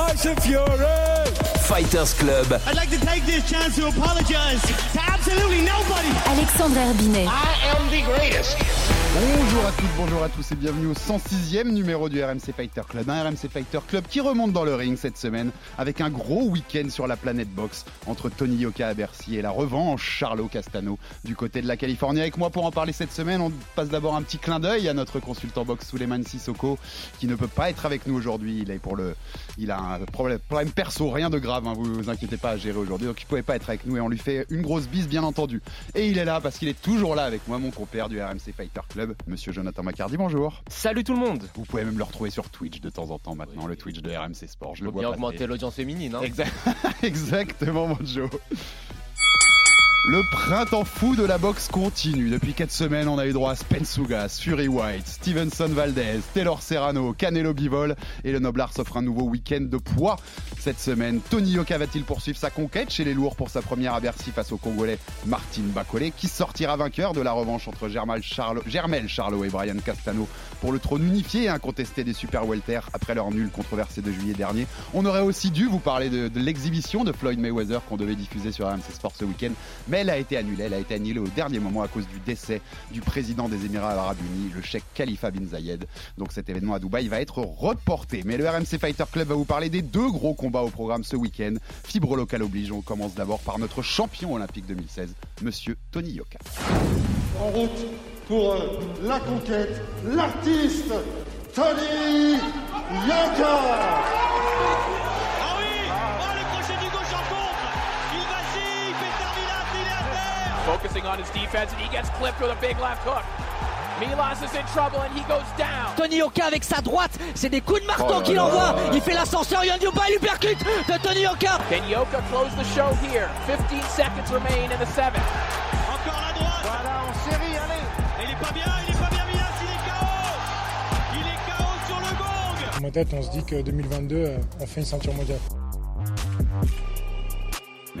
Tyson Fury. Fighters Club. I'd like to take this chance to apologize to absolutely nobody. Alexandre Herbinet. I am the greatest. Bonjour à toutes, bonjour à tous et bienvenue au 106e numéro du RMC Fighter Club. Un RMC Fighter Club qui remonte dans le ring cette semaine avec un gros week-end sur la planète box entre Tony Yoka à Bercy et la revanche Charlot Castano du côté de la Californie. Avec moi pour en parler cette semaine, on passe d'abord un petit clin d'œil à notre consultant box Suleiman Sissoko qui ne peut pas être avec nous aujourd'hui. Il est pour le, il a un problème, problème perso, rien de grave, hein, vous vous inquiétez pas à gérer aujourd'hui. Donc il pouvait pas être avec nous et on lui fait une grosse bise bien entendu. Et il est là parce qu'il est toujours là avec moi, mon compère du RMC Fighter Club. Monsieur Jonathan Macardy, bonjour. Salut tout le monde Vous pouvez même le retrouver sur Twitch de temps en temps maintenant, le Twitch de RMC Sport. Je le vois bien augmenter l'audience féminine. Hein. Exact- Exactement, mon Joe. Le printemps fou de la boxe continue. Depuis 4 semaines, on a eu droit à Spence Ugas, Fury White, Stevenson Valdez, Taylor Serrano, Canelo Bivol et le Noblard s'offre un nouveau week-end de poids. Cette semaine, Tony Yoka va-t-il poursuivre sa conquête chez les lourds pour sa première à face au Congolais Martin Bacolé qui sortira vainqueur de la revanche entre Germal Charlot, Germel Charlot et Brian Castano pour le trône unifié et incontesté des super welter après leur nul controversé de juillet dernier. On aurait aussi dû vous parler de, l'exhibition de Floyd Mayweather qu'on devait diffuser sur RMC Sport ce week-end, mais elle a été annulée. Elle a été annulée au dernier moment à cause du décès du président des Émirats Arabes Unis, le cheikh Khalifa bin Zayed. Donc cet événement à Dubaï va être reporté. Mais le RMC Fighter Club va vous parler des deux gros combats au programme ce week-end. Fibre locale oblige. On commence d'abord par notre champion olympique 2016, Monsieur Tony Yoka. en route pour euh, la conquête, l'artiste Tony Yoka. Focusing on his defense, and he gets clipped with a big left hook. Milas is in trouble, and he goes down. Tony Yoka avec sa droite, c'est des coups de marteau Oh qu'il envoie. Il fait l'ascenseur, Yann Diopa, il lui percute de Tony Yoka. Can Yoka close the show here? 15 seconds remain in the seventh. Encore la droite Voilà, en série, allez. Il est pas bien, il est pas bien, Milas, il est KO Il est KO sur le gong Dans ma tête, on se dit que 2022, euh, on fait une ceinture mondiale.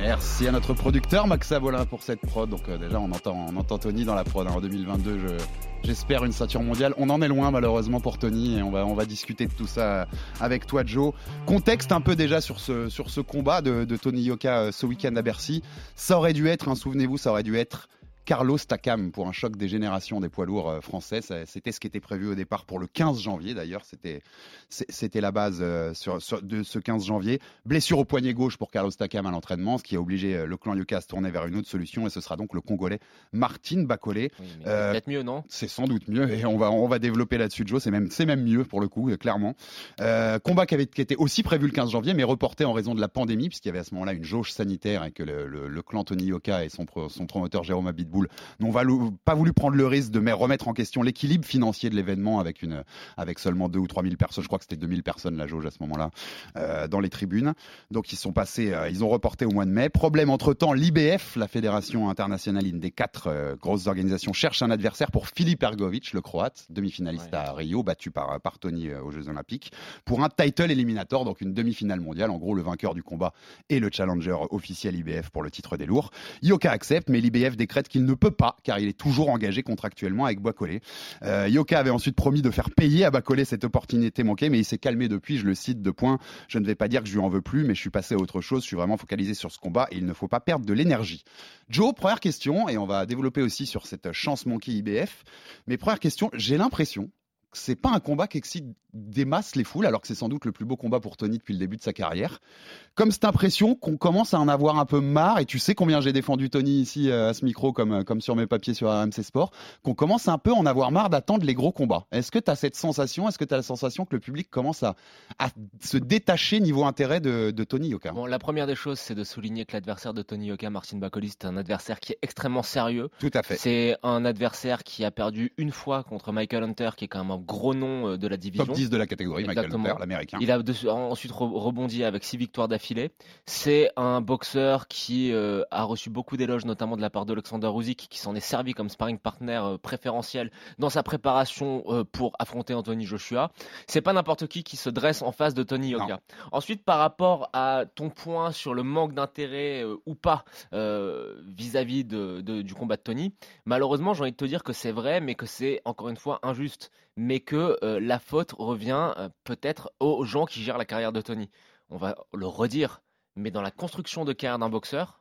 Merci à notre producteur Max Abolin pour cette prod. Donc euh, déjà on entend, on entend Tony dans la prod hein. en 2022. je- J'espère une ceinture mondiale. On en est loin malheureusement pour Tony et on va, discuter de tout ça avec toi Joe. Contexte un peu déjà sur ce, combat de, Tony Yoka euh, ce week-end à Bercy. Ça aurait dû être, hein, souvenez-vous, ça aurait dû être Carlos Takam pour un choc des générations des poids lourds euh, français. Ça- C'était ce qui était prévu au départ pour le 15 janvier d'ailleurs. C'était c'était la base euh, sur, sur- de ce 15 janvier. Blessure au poignet gauche pour Carlos Takam à l'entraînement, ce qui a obligé euh, le clan Yoka à se tourner vers une autre solution et ce sera donc le Congolais Martin Bacolé. Oui, Euh, peut-être mieux, non? C'est sans doute mieux et on va, on va développer là-dessus, Joe. C'est même, c'est même mieux pour le coup, euh, clairement. Euh, combat qui, avait, qui était aussi prévu le 15 janvier, mais reporté en raison de la pandémie, puisqu'il y avait à ce moment-là une jauge sanitaire et que le, le- le clan Tony Yoka et son, son promoteur Jérôme Abitboul n'ont pas voulu prendre le risque de me- remettre en question l'équilibre financier de l'événement avec, une, avec seulement 2 ou 3 000 personnes. Je crois que c'était 2000 personnes la jauge à ce moment-là euh, dans les tribunes. Donc ils sont passés, euh, ils ont reporté au mois de mai. Problème entre-temps, l'IBF, la Fédération internationale, une des quatre euh, grosses organisations, cherche un adversaire pour Filip Ergovic, le croate, demi-finaliste Ouais. à Rio, battu par, par Tony aux Jeux Olympiques, pour un title éliminator, donc une demi-finale mondiale. En gros, le vainqueur du combat et le challenger officiel IBF pour le titre des lourds. Yoka accepte, mais l'IBF décrète qu'il ne peut pas, car il est toujours engagé contractuellement avec. Euh, Yoka avait ensuite promis de faire payer à Bacolé cette opportunité manquée, mais il s'est calmé depuis, je le cite, de points. Je ne vais pas dire que je lui en veux plus, mais je suis passé à autre chose. Je suis vraiment focalisé sur ce combat et il ne faut pas perdre de l'énergie. Joe, première question, et on va développer aussi sur cette chance manquée IBF. Mais première question, j'ai l'impression c'est pas un combat qui excite des masses les foules, alors que c'est sans doute le plus beau combat pour Tony depuis le début de sa carrière. Comme cette impression qu'on commence à en avoir un peu marre, et tu sais combien j'ai défendu Tony ici euh, à ce micro, comme, euh, comme sur mes papiers sur RMC Sport, qu'on commence un peu à en avoir marre d'attendre les gros combats. Est-ce que tu as cette sensation, est-ce que tu as la sensation que le public commence à, à se détacher niveau intérêt de, de Tony Yoka? Bon, la première des choses, c'est de souligner que l'adversaire de Tony Yoka, Martin Bakoli, c'est un adversaire qui est extrêmement sérieux. Tout à fait. C'est un adversaire qui a perdu une fois contre Michael Hunter, qui est quand même un gros nom euh, de la division. Top 10 de la catégorie, Michael Exactement. Hunter, l'américain. Il a de- ensuite re- rebondi avec six victoires d'affilée. C'est un boxeur qui euh, a reçu beaucoup d'éloges, notamment de la part d'Alexander Usyk, qui s'en est servi comme sparring partner euh, préférentiel dans sa préparation euh, pour affronter Anthony Joshua. C'est pas n'importe qui qui se dresse en face de Tony Yoka. Ensuite, par rapport à ton point sur le manque d'intérêt ou pas vis-à-vis du combat de Tony, malheureusement, j'ai envie de te dire que c'est vrai, mais que c'est encore une fois injuste, mais que euh, la faute revient euh, peut-être aux gens qui gèrent la carrière de Tony. On va le redire, mais dans la construction de carrière d'un boxeur,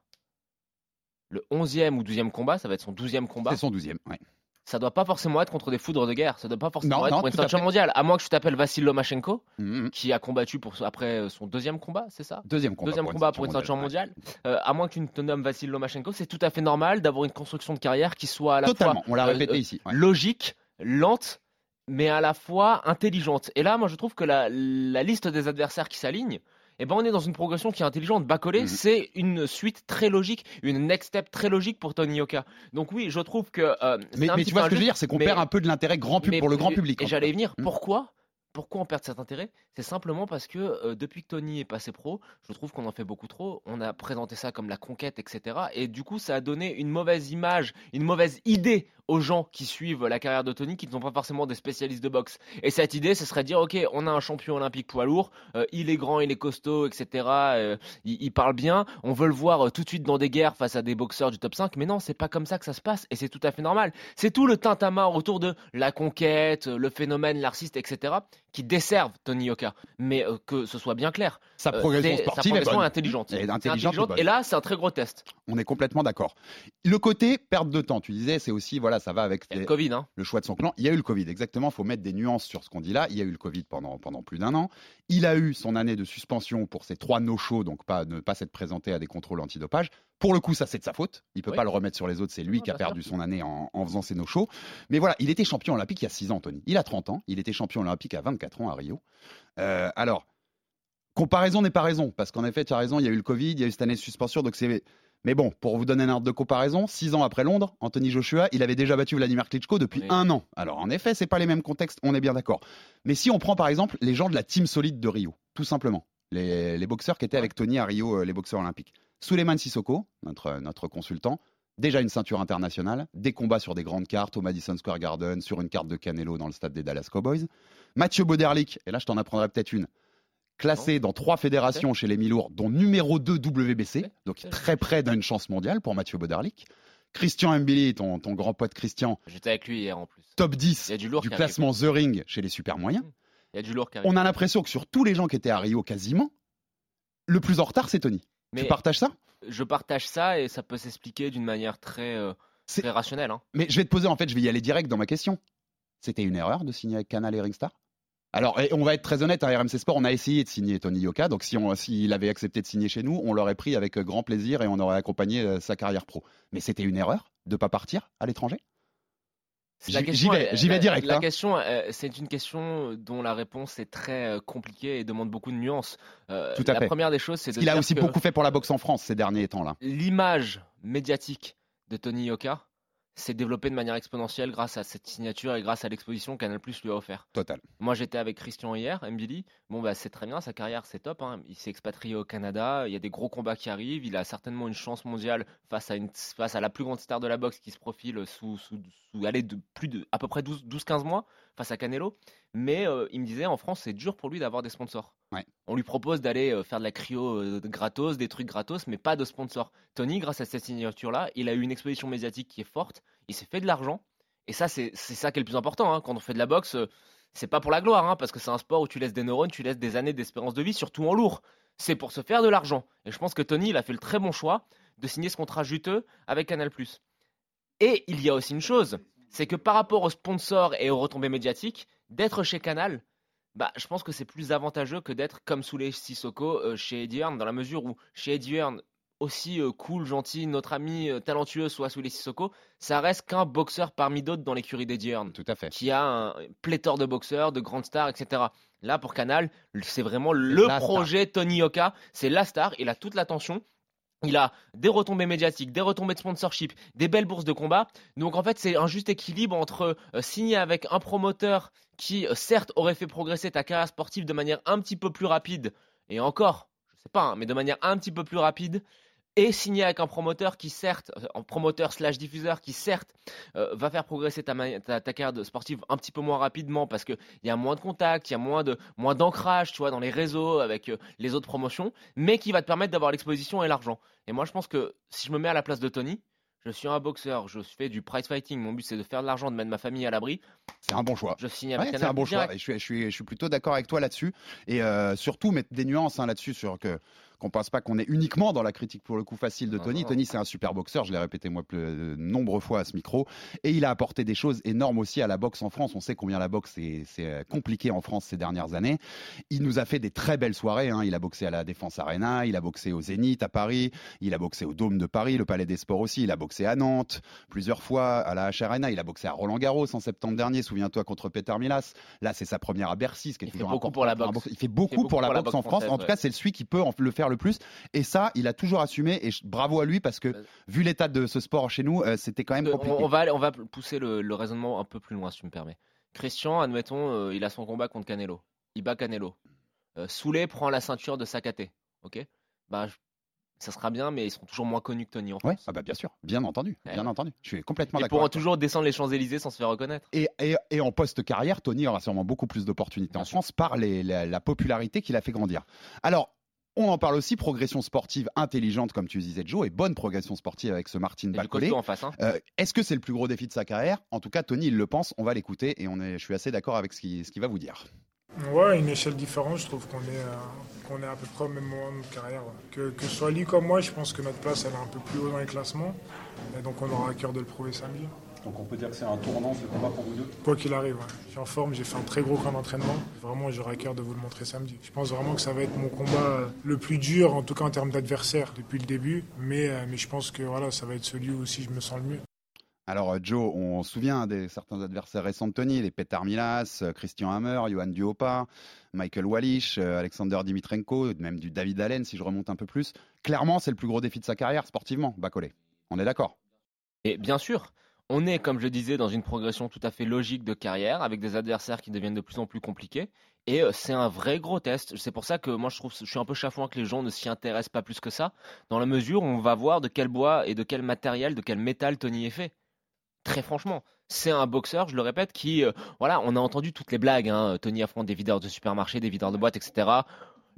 le 11e ou 12e combat, ça va être son 12e combat. C'est son 12e, ouais. Ça doit pas forcément être contre des foudres de guerre, ça doit pas forcément Non, être non, pour une ceinture mondiale, à moins que tu t'appelles Vassil Lomachenko, Mhm. qui a combattu pour, après son deuxième combat, c'est ça? Deuxième combat. Deuxième pour combat pour une ceinture mondiale, mondiale. Euh, à moins que tu ne te nommes Vassil Lomachenko, c'est tout à fait normal d'avoir une construction de carrière qui soit à la Totalement, fois on l'a euh, répété euh, ici. ouais. logique, lente, mais à la fois intelligente. Et là, moi, je trouve que la, la liste des adversaires qui s'alignent, eh ben, on est dans une progression qui est intelligente. Bacolé, Mhm. c'est une suite très logique, une next step très logique pour Tony Yoka. Donc oui, je trouve que. euh, Mais, un mais tu vois ce que je veux dire, c'est qu'on perd un peu de l'intérêt grand pub pour le grand public. Et j'allais venir. Mm. Pourquoi pourquoi on perd cet intérêt? C'est simplement parce que euh, depuis que Tony est passé pro, je trouve qu'on en fait beaucoup trop. On a présenté ça comme la conquête, etc. Et du coup, ça a donné une mauvaise image, une mauvaise idée aux gens qui suivent la carrière de Tony, qui ne sont pas forcément des spécialistes de boxe. Et cette idée, ce serait de dire, ok, on a un champion olympique poids lourd, euh, il est grand, il est costaud, etc. euh, il, parle bien. On veut le voir tout de suite dans des guerres face à des boxeurs du top 5. Mais non, c'est pas comme ça que ça se passe. Et c'est tout à fait normal. C'est tout le tintamarre autour de la conquête, le phénomène narcissiste, etc. qui desservent Tony Yoka. Mais euh, que ce soit bien clair. Sa euh, progression sportive sa progression est intelligente. Est intelligente et intelligente. bonne. Et là, c'est un très gros test. On est complètement d'accord. Le côté perte de temps, tu disais, c'est aussi, voilà, ça va avec les- le Covid, hein. le choix de son clan. Il y a eu le Covid, exactement. Il faut mettre des nuances sur ce qu'on dit là. Il y a eu le Covid pendant, pendant plus d'un an. Il a eu son année de suspension pour ses trois no-shows, donc pas, ne pas s'être présenté à des contrôles antidopage. Pour le coup, ça, c'est de sa faute. Il peut Oui. pas le remettre sur les autres. C'est lui qui a perdu son année en, en faisant ses no-shows. Mais voilà, il était champion olympique il y a 6 ans, Tony. Il a 30 ans. Il était champion olympique à 24 ans à Rio. Euh, alors, comparaison n'est pas raison, parce qu'en effet, tu as raison, il y a eu le Covid, il y a eu cette année de suspension, donc c'est. Mais bon, pour vous donner un ordre de comparaison, six ans après Londres, Anthony Joshua, il avait déjà battu Vladimir Klitschko depuis Oui. un an. Alors en effet, c'est pas les mêmes contextes, on est bien d'accord. Mais si on prend par exemple les gens de la team solide de Rio, tout simplement, les, les boxeurs qui étaient avec Tony à Rio, euh, les boxeurs olympiques. Suleiman Sissoko, notre, notre consultant, déjà une ceinture internationale, des combats sur des grandes cartes au Madison Square Garden, sur une carte de Canelo dans le stade des Dallas Cowboys. Mathieu Boderlich, et là je t'en apprendrai peut-être une, classé dans trois fédérations chez les mi-lourds, dont numéro 2 WBC, donc très près d'une chance mondiale pour Mathieu Boderlich. Christian Mbili, ton, ton grand pote Christian, J'étais avec lui hier en plus. top Il 10 y a du arrive. classement The Ring chez les super moyens. Il y a du lourd qui arrive. On a l'impression que sur tous les gens qui étaient à Rio quasiment, le plus en retard c'est Tony. Mais Tu partages ça? je partage ça et ça peut s'expliquer d'une manière très, euh, très rationnelle. hein. Mais je vais te poser, en fait, je vais y aller direct dans ma question. C'était une erreur de signer avec Canal et Ringstar? Alors, et on va être très honnête, à RMC Sport, on a essayé de signer Tony Yoka. Donc, si on, s'il avait accepté de signer chez nous, on l'aurait pris avec grand plaisir et on aurait accompagné euh, sa carrière pro. Mais c'était une erreur de pas partir à l'étranger? J'y- vais- j'y vais direct, La hein. question, euh, c'est une question dont la réponse est très euh, compliquée et demande beaucoup de nuances. Euh, Tout à la fait. première des choses, c'est de Il a aussi beaucoup fait pour la boxe en France ces derniers temps-là. l'image médiatique de Tony Yoka s'est développée de manière exponentielle grâce à cette signature et grâce à l'exposition Canal Plus lui a offert. Total. Moi, j'étais avec Christian hier, Mbili. Bon, bah, c'est très bien, sa carrière, c'est top. hein. Il s'est expatrié au Canada. Il y a des gros combats qui arrivent. Il a certainement une chance mondiale face à, une, face à la plus grande star de la boxe qui se profile sous, sous, sous allez, de plus de à peu près 12 12-15 mois face à Canelo. Mais euh, il me disait, en France, c'est dur pour lui d'avoir des sponsors. Ouais. On lui propose d'aller euh, faire de la cryo euh, gratos, des trucs gratos, mais pas de sponsors. Tony, grâce à cette signature-là, il a eu une exposition médiatique qui est forte. Il s'est fait de l'argent. Et ça, c'est ça qui est le plus important. hein. Quand on fait de la boxe, c'est pas pour la gloire, hein, parce que c'est un sport où tu laisses des neurones, tu laisses des années d'espérance de vie, surtout en lourd. C'est pour se faire de l'argent. Et je pense que Tony, il a fait le très bon choix de signer ce contrat juteux avec Canal+. Et il y a aussi une chose, c'est que par rapport aux sponsors et aux retombées médiatiques, d'être chez Canal, bah, je pense que c'est plus avantageux que d'être comme sous les Sissoko euh, chez Eddie Hearn, dans la mesure où chez Eddie Hearn, aussi euh, cool, gentil, notre ami euh, talentueux soit sous les Sissoko, ça reste qu'un boxeur parmi d'autres dans l'écurie d'Eddie Hearn Tout à fait. qui a un pléthore de boxeurs, de grandes stars, etc. Là, pour Canal, c'est vraiment le la star. projet Tony Yoka. C'est la star. Il a toute l'attention. Il a des retombées médiatiques, des retombées de sponsorship, des belles bourses de combat. Donc en fait, c'est un juste équilibre entre euh, signer avec un promoteur qui euh, certes aurait fait progresser ta carrière sportive de manière un petit peu plus rapide, et encore, je sais pas, hein, mais de manière un petit peu plus rapide, et signer avec un promoteur qui certes, euh, un promoteur slash diffuseur qui certes euh, va faire progresser ta, ta, ta carrière de sportive un petit peu moins rapidement parce qu'il y a moins de contacts, il y a moins de moins d'ancrage, tu vois, dans les réseaux avec euh, les autres promotions, mais qui va te permettre d'avoir l'exposition et l'argent. Et moi, je pense que si je me mets à la place de Tony, je suis un boxeur, je fais du prize fighting, mon but c'est de faire de l'argent, de mettre ma famille à l'abri. C'est un bon choix. Je signe avec Ouais, c'est un bon choix. Et je, suis, je, suis, je suis plutôt d'accord avec toi là-dessus. Et euh, surtout, mettre des nuances hein, là-dessus sur que qu'on pense pas qu'on est uniquement dans la critique pour le coup facile de Tony. Tony, c'est un super boxeur. Je l'ai répété moi plus, de nombreuses fois à ce micro. Et il a apporté des choses énormes aussi à la boxe en France. On sait combien la boxe c'est c'est, euh, compliqué en France ces dernières années. Il nous a fait des très belles soirées. hein. Il a boxé à la Défense Arena, il a boxé au Zénith à Paris, il a boxé au Dôme de Paris, le Palais des Sports aussi. Il a boxé à Nantes plusieurs fois à la H Arena. Il a boxé à Roland Garros en septembre dernier. Souviens-toi contre Peter Milas. Là, c'est sa première à Bercy, ce qui est Il fait beaucoup pour la boxe. Il fait beaucoup, pour la boxe en France. française, En tout ouais. cas, c'est celui qui peut le faire le plus. Et ça, il a toujours assumé. Et bravo à lui parce que vu l'état de ce sport chez nous, euh, c'était quand même Euh, compliqué. on, va, on va pousser le, le raisonnement un peu plus loin, si tu me permets. Christian, admettons, euh, il a son combat contre Canelo. Il bat Canelo. Soulet prend la ceinture de Sakaté. Ok? Bah, Ça sera bien, mais ils seront toujours moins connus que Tony en France. Ouais, ah bah bien sûr, bien entendu, Ouais. bien entendu. Je suis complètement Ils d'accord. pourront avec toi. toujours descendre les Champs-Élysées sans se faire reconnaître. Et, et, et en post-carrière, Tony aura sûrement beaucoup plus d'opportunités en France par les- la, la popularité qu'il a fait grandir. Alors, on en parle aussi, progression sportive intelligente, comme tu disais, Joe, et bonne progression sportive avec ce Martin face. Hein. Euh, Est-ce que c'est le plus gros défi de sa carrière? En tout cas, Tony, il le pense. On va l'écouter et on est, je suis assez d'accord avec ce qu'il ce va vous dire. Ouais, une échelle différente, je trouve qu'on est, euh, qu'on est à peu près au même moment de notre carrière. ouais. Que, que ce soit lui comme moi, je pense que notre place elle est un peu plus haut dans les classements. Et donc on aura à cœur de le prouver samedi. Donc on peut dire que c'est un tournant ce combat pour vous deux Quoi qu'il arrive, ouais. je suis en forme, j'ai fait un très gros camp d'entraînement. Vraiment, j'aurai à cœur de vous le montrer samedi. Je pense vraiment que ça va être mon combat euh, le plus dur, en tout cas en termes d'adversaire, depuis le début. Mais, euh, mais je pense que voilà, ça va être celui où aussi je me sens le mieux. Alors, euh, Joe, on se souvient des certains adversaires récents de Tony, les Petar Milas, Christian Hammer, Johan Duopa, Michael Wallish, Alexander Dimitrenko, même du David Allen, si je remonte un peu plus. Clairement, c'est le plus gros défi de sa carrière sportivement, Bacolé. On est d'accord? Et bien sûr, on est, comme je disais, dans une progression tout à fait logique de carrière, avec des adversaires qui deviennent de plus en plus compliqués. Et euh, c'est un vrai gros test. C'est pour ça que moi, je trouve, je suis un peu chafouin que les gens ne s'y intéressent pas plus que ça, dans la mesure où on va voir de quel bois et de quel matériel, de quel métal Tony est fait. Très franchement, c'est un boxeur, je le répète, qui, euh, voilà, on a entendu toutes les blagues. hein. Tony affronte des videurs de supermarché, des videurs de boîte, etc.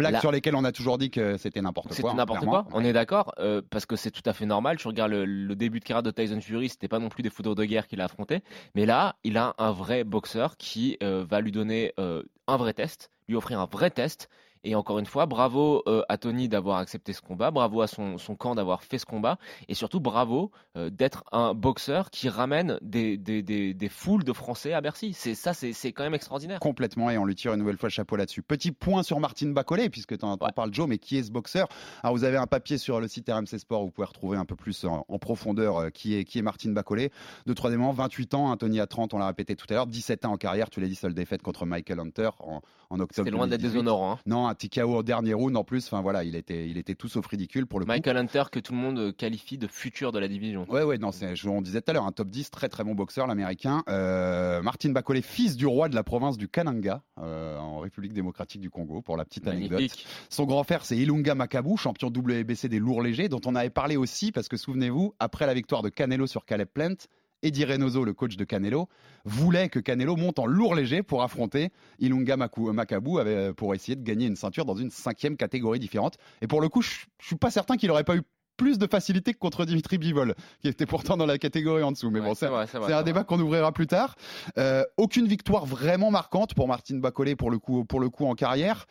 Blagues sur lesquelles on a toujours dit que c'était n'importe quoi. C'était n'importe quoi, on est d'accord, euh, parce que c'est tout à fait normal. Tu regardes le, le début de carrière de Tyson Fury, c'était pas non plus des foudres de guerre qu'il a affronté, mais là, il a un vrai boxeur qui euh, va lui donner euh, un vrai test, lui offrir un vrai test. Et encore une fois, bravo euh, à Tony d'avoir accepté ce combat, bravo à son, son camp d'avoir fait ce combat, et surtout bravo euh, d'être un boxeur qui ramène des, des, des, des foules de Français à Bercy. C'est ça, c'est c'est quand même extraordinaire. Complètement, et on lui tire une nouvelle fois le chapeau là-dessus. Petit point sur Martin Bacolé, puisque tu en parles, Joe, mais qui est ce boxeur? Alors, vous avez un papier sur le site RMC Sport, où vous pouvez retrouver un peu plus en, en profondeur euh, qui, est, qui est Martin Bacolé. De troisièmement, 28 ans, Anthony à 30, on l'a répété tout à l'heure, 17 ans en carrière, tu l'as dit, seule défaite contre Michael Hunter en, en octobre. C'était loin d'être 2018. déshonorant. hein. Non, un TKO au dernier round en plus, enfin voilà, il était, il était tout sauf ridicule pour le coup. Michael Hunter que tout le monde euh, qualifie de futur de la division. Ouais, ouais, non, c'est, on disait tout à l'heure, un top 10, très très bon boxeur, l'américain. Euh, Martin Bacolé, fils du roi de la province du Kananga, euh, en République démocratique du Congo, pour la petite anecdote. Magnifique. Son grand frère, c'est Ilunga Makabu, champion WBC des lourds légers, dont on avait parlé aussi, parce que souvenez-vous, après la victoire de Canelo sur Caleb Plant, Eddie Reynoso, le coach de Canelo, voulait que Canelo monte en lourd léger pour affronter Ilunga Makabu avec- pour essayer de gagner une ceinture dans une cinquième catégorie différente. Et pour le coup, je je suis pas certain qu'il aurait pas eu plus de facilité que contre Dimitri Bivol, qui était pourtant dans la catégorie en dessous. Mais bon, c'est un débat qu'on ouvrira plus tard. Euh, aucune victoire vraiment marquante pour Martin Bacolé pour le coup, pour le coup en carrière,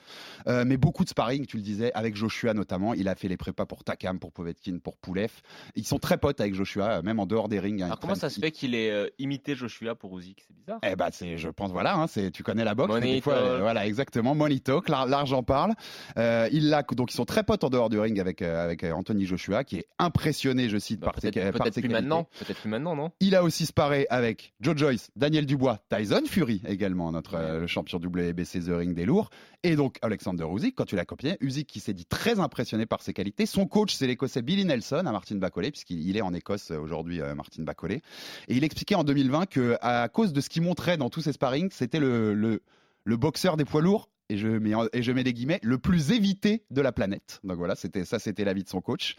Euh, mais beaucoup de sparring, tu le disais, avec Joshua notamment. Il a fait les prépas pour Takam, pour Povetkin, pour Poulev. Ils sont très potes avec Joshua, euh, même en dehors des rings. hein, Alors comment ça se fait qu'il ait euh, imité Joshua pour Usyk? C'est bizarre. eh ben, c'est, je pense, voilà, hein, c'est, tu connais la boxe. Money mais des fois, talk. euh, voilà, exactement. Money talk, l'ar- l'argent parle. Euh, il l'a, donc ils sont très potes en dehors du ring avec, euh, avec Anthony Joshua. Qui est impressionné, je cite, par ses, Bah, Peut-être par peut-être ses plus qualités. maintenant. Peut-être plus maintenant, non? Il a aussi sparé avec Joe Joyce, Daniel Dubois, Tyson Fury également, notre euh, champion WBC The Ring des lourds, et donc Alexander Usyk, quand tu l'as copié, Usyk qui s'est dit très impressionné par ses qualités. Son coach, c'est l'Écossais Billy Nelson à Martin Bacolé, puisqu'il il est en Écosse euh, aujourd'hui, euh, Martin Bacolé. Et il expliquait en 2020 que à cause de ce qu'il montrait dans tous ses sparring, c'était le, le, le boxeur des poids lourds. Et je, mets, et des guillemets, le plus évité de la planète. Donc voilà, ça, c'était l'avis de son coach.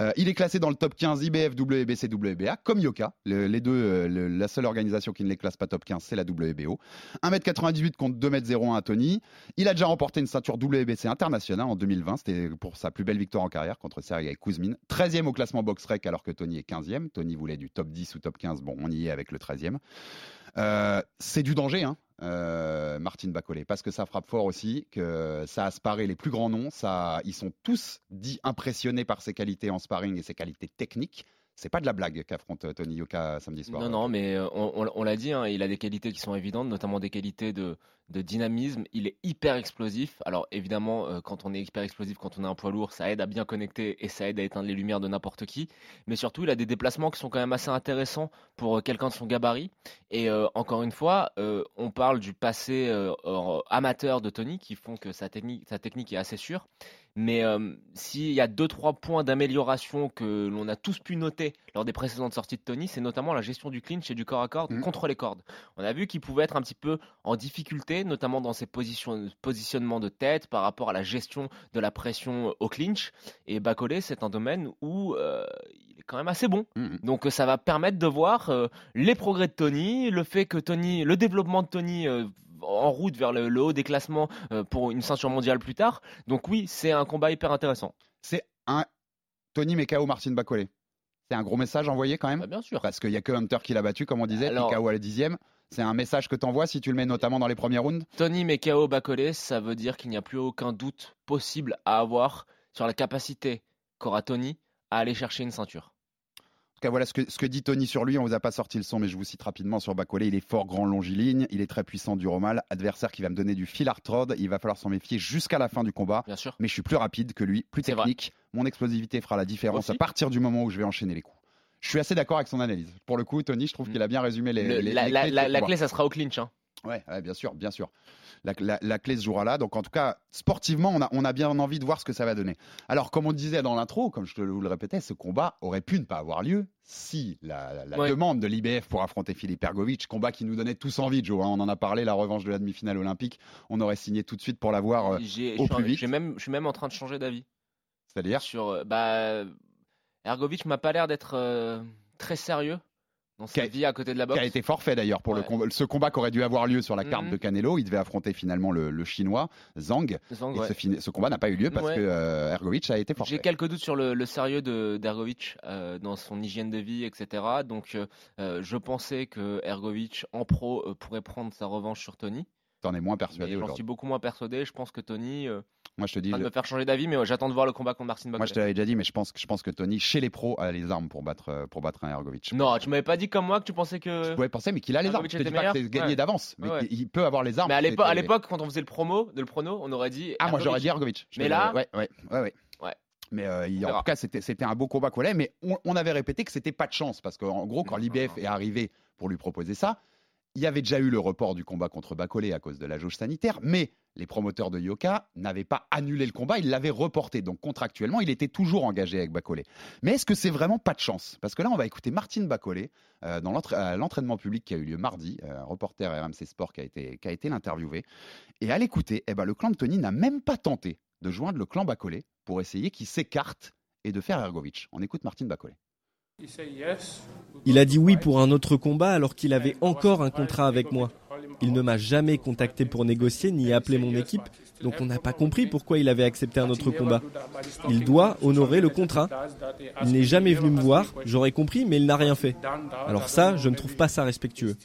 Euh, il est classé dans le top 15 IBF, WBC, WBA, comme Yoka. Le- les deux, euh, la seule organisation qui ne les classe pas top 15, c'est la WBO. 1m98 contre 2m01 à Tony. Il a déjà remporté une ceinture WBC internationale en 2020. C'était pour sa plus belle victoire en carrière contre Sergei Kuzmin. 13e au classement box rec alors que Tony est 15e. Tony voulait du top 10 ou top 15. Bon, on y est avec le 13e. Euh, c'est du danger, hein, euh, Martine Bacolé, parce que ça frappe fort aussi, que ça a sparé les plus grands noms. Ça, ils sont tous dits impressionnés par ses qualités en sparring et ses qualités techniques. C'est pas de la blague qu'affronte Tony Yoka samedi soir. Non, non, mais euh, on, on- on l'a dit, hein, il a des qualités qui sont évidentes, notamment des qualités de, de dynamisme. Il est hyper explosif. Alors évidemment, euh, quand on est hyper explosif, quand on est un poids lourd, ça aide à bien connecter et ça aide à éteindre les lumières de n'importe qui. Mais surtout, il a des déplacements qui sont quand même assez intéressants pour euh, quelqu'un de son gabarit. Et euh, encore une fois, euh, on parle du passé euh, euh, amateur de Tony qui font que sa technique, sa technique est assez sûre. Mais euh, s'il y a deux trois points d'amélioration que l'on a tous pu noter lors des précédentes sorties de Tony, c'est notamment la gestion du clinch et du corps à corps contre les cordes. On a vu qu'il pouvait être un petit peu en difficulté, notamment dans ses positionnements de tête par rapport à la gestion de la pression au clinch. Et Bacolé, c'est un domaine où euh, il est quand même assez bon. Donc euh, ça va permettre de voir euh, les progrès de Tony, le fait que Tony, le développement de Tony en route vers le, le haut des classements euh, pour une ceinture mondiale plus tard. Donc oui, c'est un combat hyper intéressant. C'est un Tony Mekao Martine Bacolé. C'est un gros message envoyé quand même Bah, Bien sûr. Parce qu'il n'y a que Hunter qui l'a battu, comme on disait, Alors- KO à la dixième. C'est un message que t'envoies si tu le mets notamment dans les premiers rounds Tony Mekao Bacolé, ça veut dire qu'il n'y a plus aucun doute possible à avoir sur la capacité qu'aura Tony à aller chercher une ceinture. En tout cas, voilà ce que, ce que dit Tony sur lui. On vous a pas sorti le son, mais je vous cite rapidement sur Bacolé. Il est fort, grand, longiligne. Il est très puissant, dur au mal. Adversaire qui va me donner du fil à retordre. Il va falloir s'en méfier jusqu'à la fin du combat. Bien sûr. Mais je suis plus rapide que lui, plus vrai. technique. Mon explosivité fera la différence Aussi. à partir du moment où je vais enchaîner les coups. Je suis assez d'accord avec son analyse. Pour le coup, Tony, je trouve qu'il a bien résumé les, Le- les- la, les clés clé, ça sera au clinch. hein. Ouais, ouais, bien sûr, bien sûr. La, la- la clé se jouera là. Donc, en tout cas, sportivement, on a, on a bien envie de voir ce que ça va donner. Alors, comme on disait dans l'intro, comme je te vous le répétais, ce combat aurait pu ne pas avoir lieu si la, la Ouais. demande de l'IBF pour affronter Philippe Ergovic, combat qui nous donnait tous envie, Joe. hein, on en a parlé, la revanche de la demi-finale olympique, on aurait signé tout de suite pour l'avoir euh, au plus vite. même, je suis même en train de changer d'avis. C'est-à-dire? Sur euh, bah Ergovic m'a pas l'air d'être euh, très sérieux dans sa Qui a- vie à côté de la qui boxe. a été forfait d'ailleurs pour le combat, ce combat qui aurait dû avoir lieu sur la carte Mhm. de Canelo. Il devait affronter finalement le, le chinois Zhang. Et ouais. ce, combat n'a pas eu lieu parce Ouais. que euh, Ergovic a été J'ai forfait. quelques doutes sur le, le sérieux de d'Ergovic euh, dans son hygiène de vie, etc. Donc euh, euh, je pensais que Ergovic en pro pourrait prendre sa revanche sur Tony. T'en es moins persuadé J'en suis aujourd'hui. beaucoup moins persuadé. Je pense que Tony Moi, je te dis, va je- me faire changer d'avis, mais j'attends de voir le combat contre Marcin Moi, Bacolé. je te l'avais déjà dit, mais je pense, que- je pense que Tony, chez les pros, a les armes pour battre, euh, pour battre un Ergovic. Non, tu m'avais pas dit comme moi que tu pensais que. Je pouvais penser, mais qu'il a les armes. Ergovic Je te dis pas que c'est gagné Ouais. d'avance, mais Ouais, il peut avoir les armes. Mais à l'époque, à C'était- l'époque, quand on faisait le promo, de le prono, on aurait dit. Ah, moi, j'aurais dit Ergovic. Je Mais là, ouais, ouais, ouais. Mais euh, il- en tout cas, c'était c'était un beau combat qu'on mais on, on avait répété que c'était pas de chance parce qu'en gros, quand l'IBF est arrivé pour lui proposer ça, il y avait déjà eu le report du combat contre Bacolé à cause de la jauge sanitaire, mais les promoteurs de Yoka n'avaient pas annulé le combat, ils l'avaient reporté. Donc contractuellement, il était toujours engagé avec Bacolé. Mais est-ce que c'est vraiment pas de chance? Parce que là, on va écouter Martine Bacolé euh, dans à l'entraînement public qui a eu lieu mardi, euh, reporter RMC Sport qui a été, qui. Et à l'écouter, eh ben, le clan de Tony n'a même pas tenté de joindre le clan Bacolé pour essayer qu'il s'écarte et de faire Ergovic. On écoute Martine Bacolé. Il a dit oui pour un autre combat alors qu'il avait encore un contrat avec moi. Il ne m'a jamais contacté pour négocier ni appelé mon équipe, donc on n'a pas compris pourquoi il avait accepté un autre combat. Il doit honorer le contrat. Il n'est jamais venu me voir, j'aurais compris, mais il n'a rien fait. Alors ça, je ne trouve pas ça respectueux.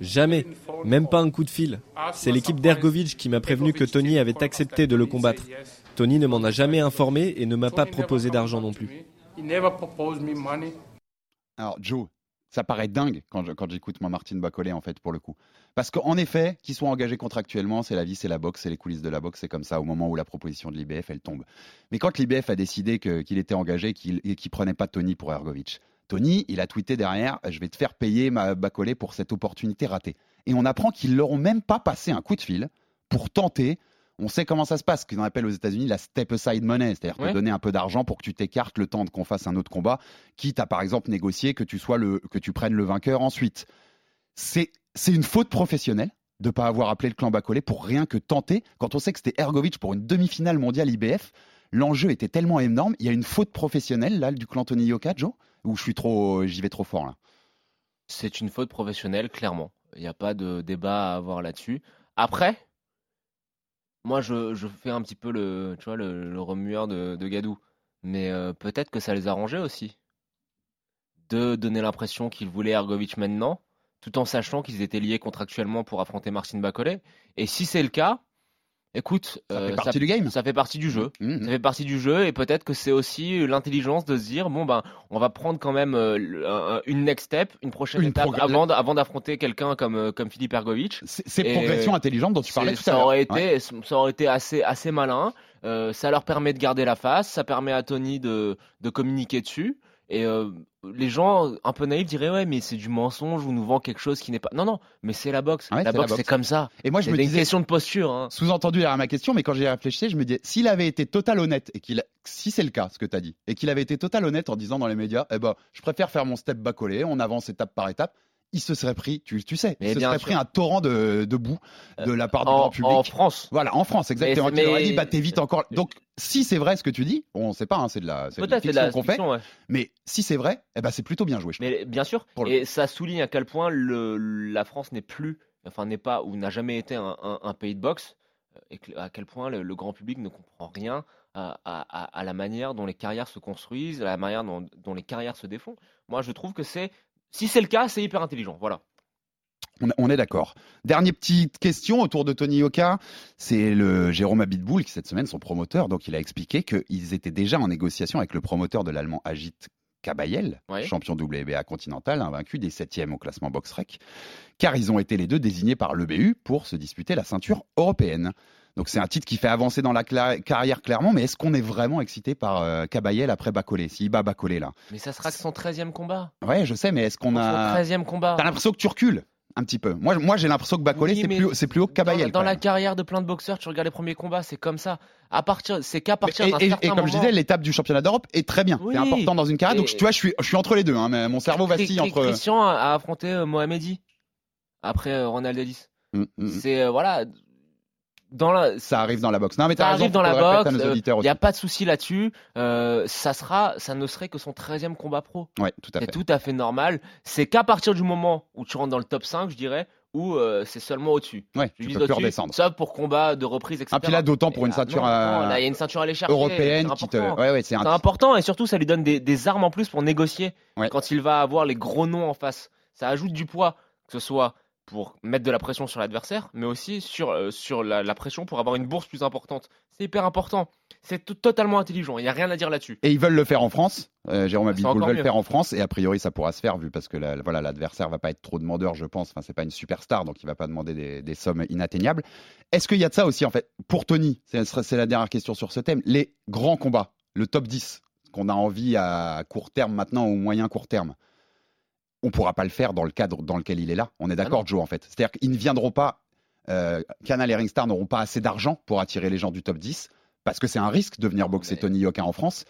Jamais, même pas un coup de fil. C'est l'équipe d'Ergovic qui m'a prévenu que Tony avait accepté de le combattre. Tony ne m'en a jamais informé et ne m'a pas proposé d'argent non plus. Alors Joe, Ça paraît dingue quand je- quand j'écoute moi Martin Bacolé en fait pour le coup. Parce qu'en effet, qu'ils soient engagés contractuellement, c'est la vie, c'est la boxe, c'est les coulisses de la boxe, c'est comme ça au moment où la proposition de l'IBF elle tombe. Mais quand l'IBF a décidé que- qu'il était engagé qu'il- et qu'il prenait pas Tony pour Ergovic, Tony, il a tweeté derrière Je vais te faire payer ma Bacolé pour cette opportunité ratée. Et on apprend qu'ils leur ont même pas passé un coup de fil pour tenter. On sait comment ça se passe, ce qu'on appelle aux États-Unis la step aside money, c'est-à-dire te donner un peu d'argent pour que tu t'écartes le temps de qu'on fasse un autre combat, quitte à par exemple négocier que tu sois le que tu prennes le vainqueur ensuite. C'est c'est une faute professionnelle de pas avoir appelé le clan Bacolé pour rien que tenter. Quand on sait que c'était Ergovic pour une demi-finale mondiale IBF, l'enjeu était tellement énorme. Il y a une faute professionnelle là du clan Tony Yoka, Joe, ou je j'y vais trop fort là. C'est une faute professionnelle, clairement. Il n'y a pas de débat à avoir là-dessus. Après, moi, je, fais un petit peu le, tu remueur de, de Gadou. Mais euh, peut-être que ça les arrangeait aussi. De donner l'impression qu'ils voulaient Ergovic maintenant, tout en sachant qu'ils étaient liés contractuellement pour affronter Marcin Bacolé. Et si c'est le cas, écoute, Ça fait euh, partie du game. Ça fait partie du jeu. Mhm. Ça fait partie du jeu et peut-être que c'est aussi l'intelligence de se dire bon ben on va prendre quand même euh, une next step, une prochaine Une étape avant, d'affronter quelqu'un comme euh, comme Philippe Ergovic. C'est progression intelligente dont tu parlais tout à ça l'heure. aurait été Ouais. ça aurait été assez assez malin. Euh, ça leur permet de garder la face, ça permet à Tony de de communiquer dessus. Et euh, les gens un peu naïfs diraient ouais mais c'est du mensonge ou nous vend quelque chose qui n'est pas non non mais c'est la boxe. Ouais, la boxe c'est comme ça. Et moi je c'est me une disais, question de posture hein. sous-entendu derrière ma question, mais quand j'y réfléchi, je me disais, s'il avait été total honnête, et qu'il, si c'est le cas, ce que tu as dit, et qu'il avait été total honnête en disant dans les médias, eh ben, je préfère faire mon step bacolé, on avance étape par étape, il se serait pris, tu, tu sais, Mais il se serait sûr. pris un torrent de, de boue de la part du en, grand public. en France Voilà, en France, exactement. Mais- Qui aurait mais- dit, bah, t'es vite encore. Donc, si c'est vrai ce que tu dis, on ne sait pas, hein, c'est de la, c'est de la fiction qu'on fait, fiction, ouais. mais si c'est vrai, eh ben, c'est plutôt bien joué. je Mais bien sûr, Pour le et ça souligne à quel point le, la France n'est plus, enfin n'est pas ou n'a jamais été un, un- un pays de boxe, euh, et à quel point le, le grand public ne comprend rien à, à- à- à la manière dont les carrières se construisent, à la manière dont, dont les carrières se défont. Moi, je trouve que c'est, si c'est le cas, c'est hyper intelligent. Voilà. On, est d'accord. Dernière petite question autour de Tony Yoka. C'est le Jérôme Abitboul qui, cette semaine, son promoteur, donc il a expliqué qu'ils étaient déjà en négociation avec le promoteur de l'allemand Agit Kabayel, Ouais. champion WBA continental, invaincu des 7e au classement box-rec, car ils ont été les deux désignés par l'EBU pour se disputer la ceinture européenne. Donc c'est un titre qui fait avancer dans la carrière clairement, mais est-ce qu'on est vraiment excité par euh, Kabayel après Bacolé? S'il bat Bacolé là Mais ça sera que son 13e combat. Ouais, je sais, mais est-ce qu'on Son a. 13e combat. T'as l'impression que tu recules un petit peu. Moi, moi j'ai l'impression que Bacolé, Oui, c'est plus, c'est plus haut que Kabayel. Dans, la carrière de plein de boxeurs, tu regardes les premiers combats, c'est comme ça. À partir, c'est qu'à partir d'un et- certain et comme je disais, l'étape du championnat d'Europe est très bien. Oui. C'est important dans une carrière. Donc, tu vois, je suis, je suis entre les deux. hein, mais mon cerveau vacille entre. Christian a, a affronté euh, Mohamedi après euh, Ronald Ellis. Mm, mm, mm. C'est euh, voilà, dans la, Ça arrive dans la boxe. Non, mais ça raison, arrive dans la boxe. à Il n'y a aussi. pas de souci là-dessus. Euh, ça sera, ça ne serait que son 13e combat pro. Ouais, tout à C'est fait. tout à fait normal. C'est qu'à partir du moment où tu rentres dans le top 5, je dirais, où euh, c'est seulement au-dessus. Ouais, Je tu peux plus redescendre. Sauf pour combat de reprise, etc. Ah, puis là, d'autant pour Et une là, ceinture non, euh, non, là, il y a une ceinture à chercher. européenne c'est qui te. important. Ouais, ouais, c'est un C'est important et surtout ça lui donne des, des armes en plus pour négocier Ouais. quand il va avoir les gros noms en face. Ça ajoute du poids, que ce soit pour mettre de la pression sur l'adversaire, mais aussi sur, euh, sur la, la pression pour avoir une bourse plus importante. C'est hyper important. C'est totalement intelligent. Il n'y a rien à dire là-dessus. Et ils veulent le faire en France. Euh, Jérôme Abitboul veut le faire en France et a priori ça pourra se faire vu parce que la- voilà l'adversaire va pas être trop demandeur, je pense. Enfin, c'est pas une superstar donc il va pas demander des, des sommes inatteignables. Est-ce qu'il y a de ça aussi en fait pour Tony? C'est c'est la dernière question sur ce thème. Les grands combats, le top 10 qu'on a envie à court terme maintenant ou moyen court terme. On pourra pas le faire dans le cadre dans lequel il est là. On est d'accord, Joe, en fait. C'est-à-dire qu'ils ne viendront pas. euh, Canal et Ringstar n'auront pas assez d'argent pour attirer les gens du top 10 parce que c'est un risque de venir boxer mais- Tony Yoka en France.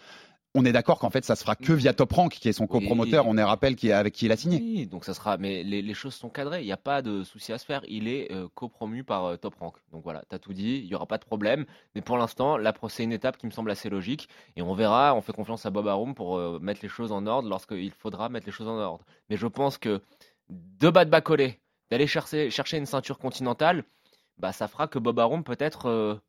On est d'accord qu'en fait, ça se fera que via Top Rank, qui est son copromoteur. On est rappelle qui est avec qui il a signé. Oui, donc ça sera. Mais les, les choses sont cadrées. Il n'y a pas de souci à se faire. Il est euh, copromu par euh, Top Rank. Donc voilà, t'as tout dit. Il n'y aura pas de problème. Mais pour l'instant, là, c'est une étape qui me semble assez logique. Et on verra. On fait confiance à Bob Arum pour euh, mettre les choses en ordre lorsqu'il faudra mettre les choses en ordre. Mais je pense que de bas de bas collé, d'aller chercher, chercher une ceinture continentale, bah ça fera que Bob Arum peut-être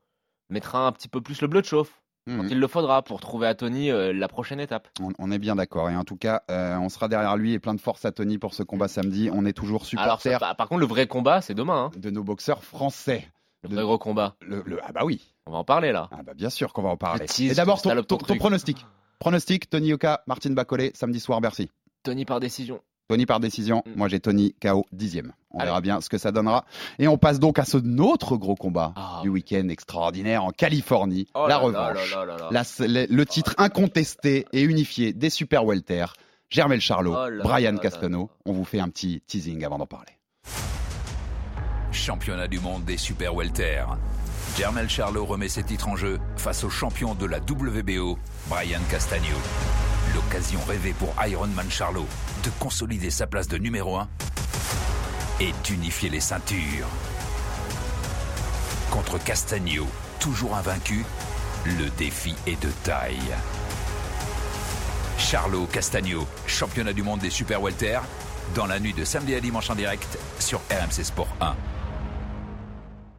mettra un petit peu plus le bleu de chauffe. Quand Mhm. il le faudra pour trouver à Tony euh, la prochaine étape. On, on est bien d'accord. Et en tout cas, euh, on sera derrière lui et plein de force à Tony pour ce combat samedi. On est toujours Alors, ça- supporter par contre, le vrai combat, c'est demain. hein. de nos boxeurs français. Le De- vrai gros combat. Le, le- ah bah oui. On va en parler là. Ah bah bien sûr qu'on va en parler. Tease, Et d'abord, ton, ton- ton ton truc. pronostic. Pronostic, Tony Yoka, Martine Bacolé, samedi soir, Bercy. Tony par décision. Tony par décision. Mm. Moi, j'ai Tony KO dixième. On Allez. verra bien ce que ça donnera. Et on passe donc à ce autre gros combat Ah. du week-end extraordinaire en Californie. Oh la là revanche. là là là là. La- le, le titre incontesté et unifié des super welter. Germel Charlot, Oh là Brian Castano. On vous fait un petit teasing avant d'en parler. Championnat du monde des super welter. Jermel Charlot remet ses titres en jeu face au champion de la WBO, Brian Castagno. L'occasion rêvée pour Ironman Charlot de consolider sa place de numéro 1 et d'unifier les ceintures. Contre Castagno, toujours invaincu, le défi est de taille. Charlot Castagno, championnat du monde des super welter, dans la nuit de samedi à dimanche en direct sur RMC Sport 1.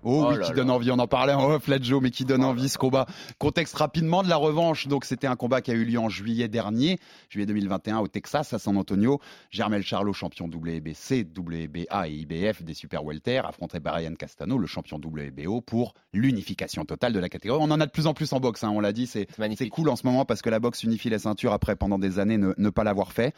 Oh, Oh oui, là qui là. donne envie, on en parlait en off, là, Joe, mais qui donne envie ce combat. Contexte rapidement de la revanche. Donc, c'était un combat qui a eu lieu en juillet dernier, juillet 2021 au Texas, à San Antonio. Germel Charlot, champion WBC, WBA et IBF des super welter, affrontait Brian Castano, le champion WBO, pour l'unification totale de la catégorie. On en a de plus en plus en boxe, hein, on l'a dit, c'est cool en ce moment parce que la boxe unifie les ceintures après pendant des années ne, ne pas l'avoir fait.